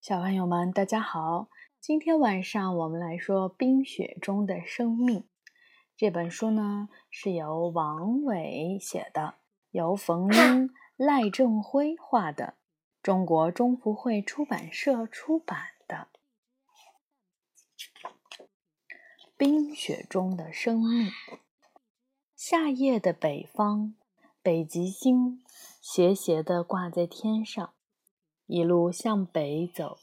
小朋友们，大家好！今天晚上我们来说《冰雪中的生命》这本书呢，是由王伟写的，由冯英、赖正辉画的，中国中福会出版社出版的《冰雪中的生命》。夏夜的北方，北极星斜斜地挂在天上。一路向北走，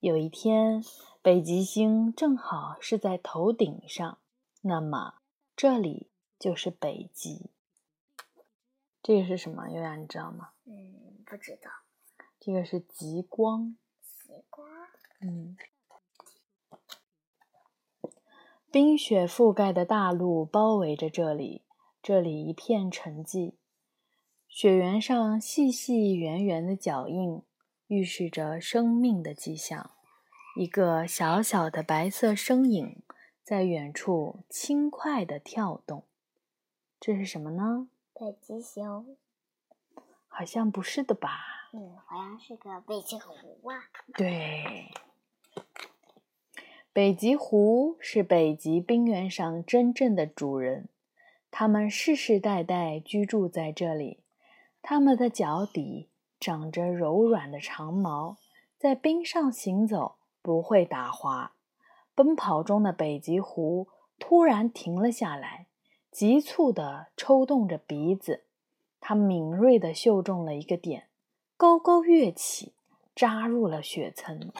有一天，北极星正好是在头顶上，那么这里就是北极。这个是什么？悠悠，你知道吗？嗯，不知道。这个是极光。极光。嗯。冰雪覆盖的大陆包围着这里，这里一片沉寂，雪原上细细圆圆的脚印。预示着生命的迹象，一个小小的白色身影在远处轻快地跳动。这是什么呢？北极熊？好像不是的吧？嗯，好像是个北极狐啊。对，北极狐是北极冰原上真正的主人，它们世世代代居住在这里，它们的脚底。长着柔软的长毛，在冰上行走不会打滑。奔跑中的北极狐突然停了下来，急促地抽动着鼻子。它敏锐地嗅中了一个点，高高跃起，扎入了雪层。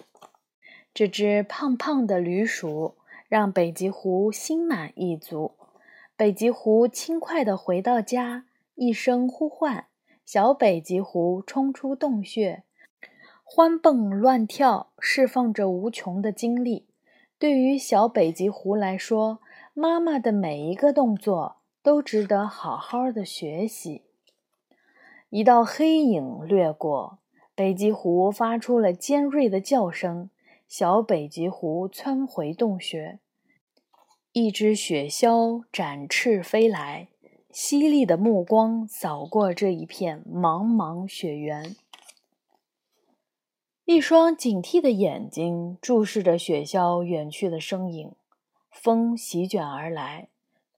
这只胖胖的驴鼠让北极狐心满意足。北极狐轻快地回到家，一声呼唤。小北极狐冲出洞穴，欢蹦乱跳，释放着无穷的精力。对于小北极狐来说，妈妈的每一个动作都值得好好的学习。一道黑影掠过，北极狐发出了尖锐的叫声。小北极狐窜回洞穴，一只雪鸮展翅飞来。犀利的目光扫过这一片茫茫雪原，一双警惕的眼睛注视着雪鸮远去的身影。风席卷而来，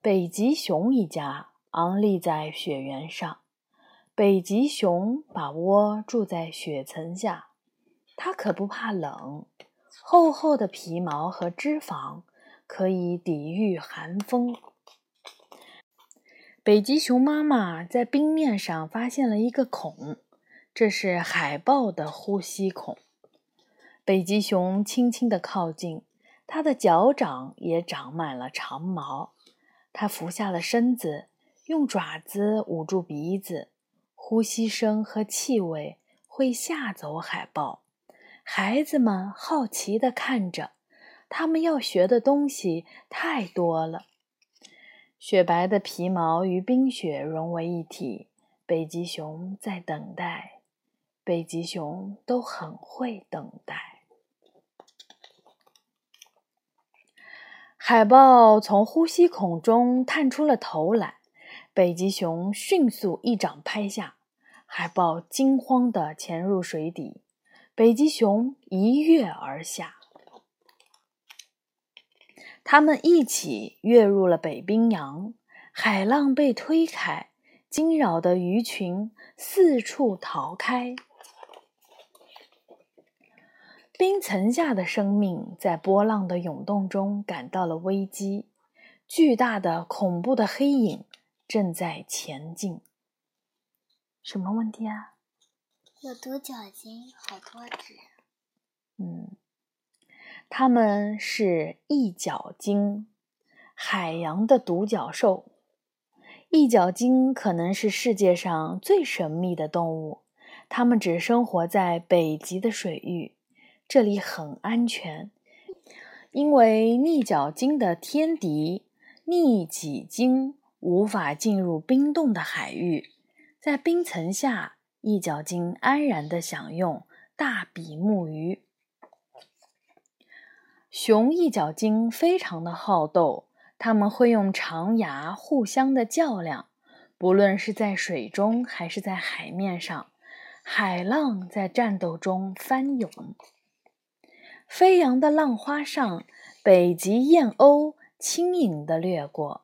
北极熊一家昂立在雪原上。北极熊把窝住在雪层下，它可不怕冷，厚厚的皮毛和脂肪可以抵御寒风。北极熊妈妈在冰面上发现了一个孔，这是海豹的呼吸孔。北极熊轻轻地靠近，它的脚掌也长满了长毛。它俯下了身子，用爪子捂住鼻子，呼吸声和气味会吓走海豹。孩子们好奇地看着，他们要学的东西太多了。雪白的皮毛与冰雪融为一体，北极熊在等待。北极熊都很会等待。海豹从呼吸孔中探出了头来，北极熊迅速一掌拍下，海豹惊慌地潜入水底，北极熊一跃而下。他们一起跃入了北冰洋，海浪被推开，惊扰的鱼群四处逃开。冰层下的生命在波浪的涌动中感到了危机，巨大的、恐怖的黑影正在前进。什么问题啊？有独角鲸，好多只。嗯。它们是一角鲸，海洋的独角兽。一角鲸可能是世界上最神秘的动物。它们只生活在北极的水域，这里很安全，因为逆角鲸的天敌逆戟鲸无法进入冰冻的海域。在冰层下，一角鲸安然地享用大比目鱼。雄一角鲸非常的好斗，它们会用长牙互相的较量。不论是在水中还是在海面上，海浪在战斗中翻涌。飞扬的浪花上，北极燕鸥轻盈地掠过。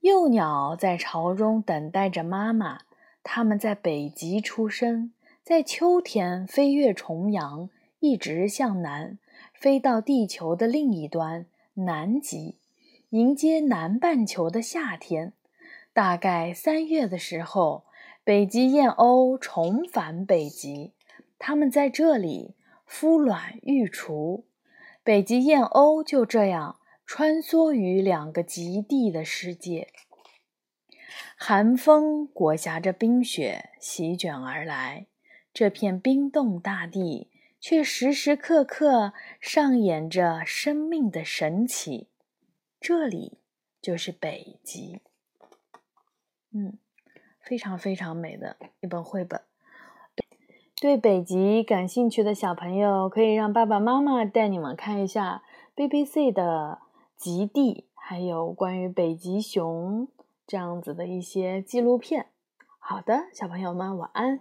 幼鸟在巢中等待着妈妈，它们在北极出生，在秋天飞越重洋，一直向南，飞到地球的另一端——南极，迎接南半球的夏天。大概三月的时候，北极燕鸥重返北极，它们在这里。孵卵育雏，北极燕鸥就这样穿梭于两个极地的世界。寒风裹挟着冰雪席卷而来，这片冰冻大地却时时刻刻上演着生命的神奇。这里就是北极。嗯，非常非常美的一本绘本。对北极感兴趣的小朋友，可以让爸爸妈妈带你们看一下 BBC 的《极地》，还有关于北极熊这样子的一些纪录片。好的，小朋友们晚安。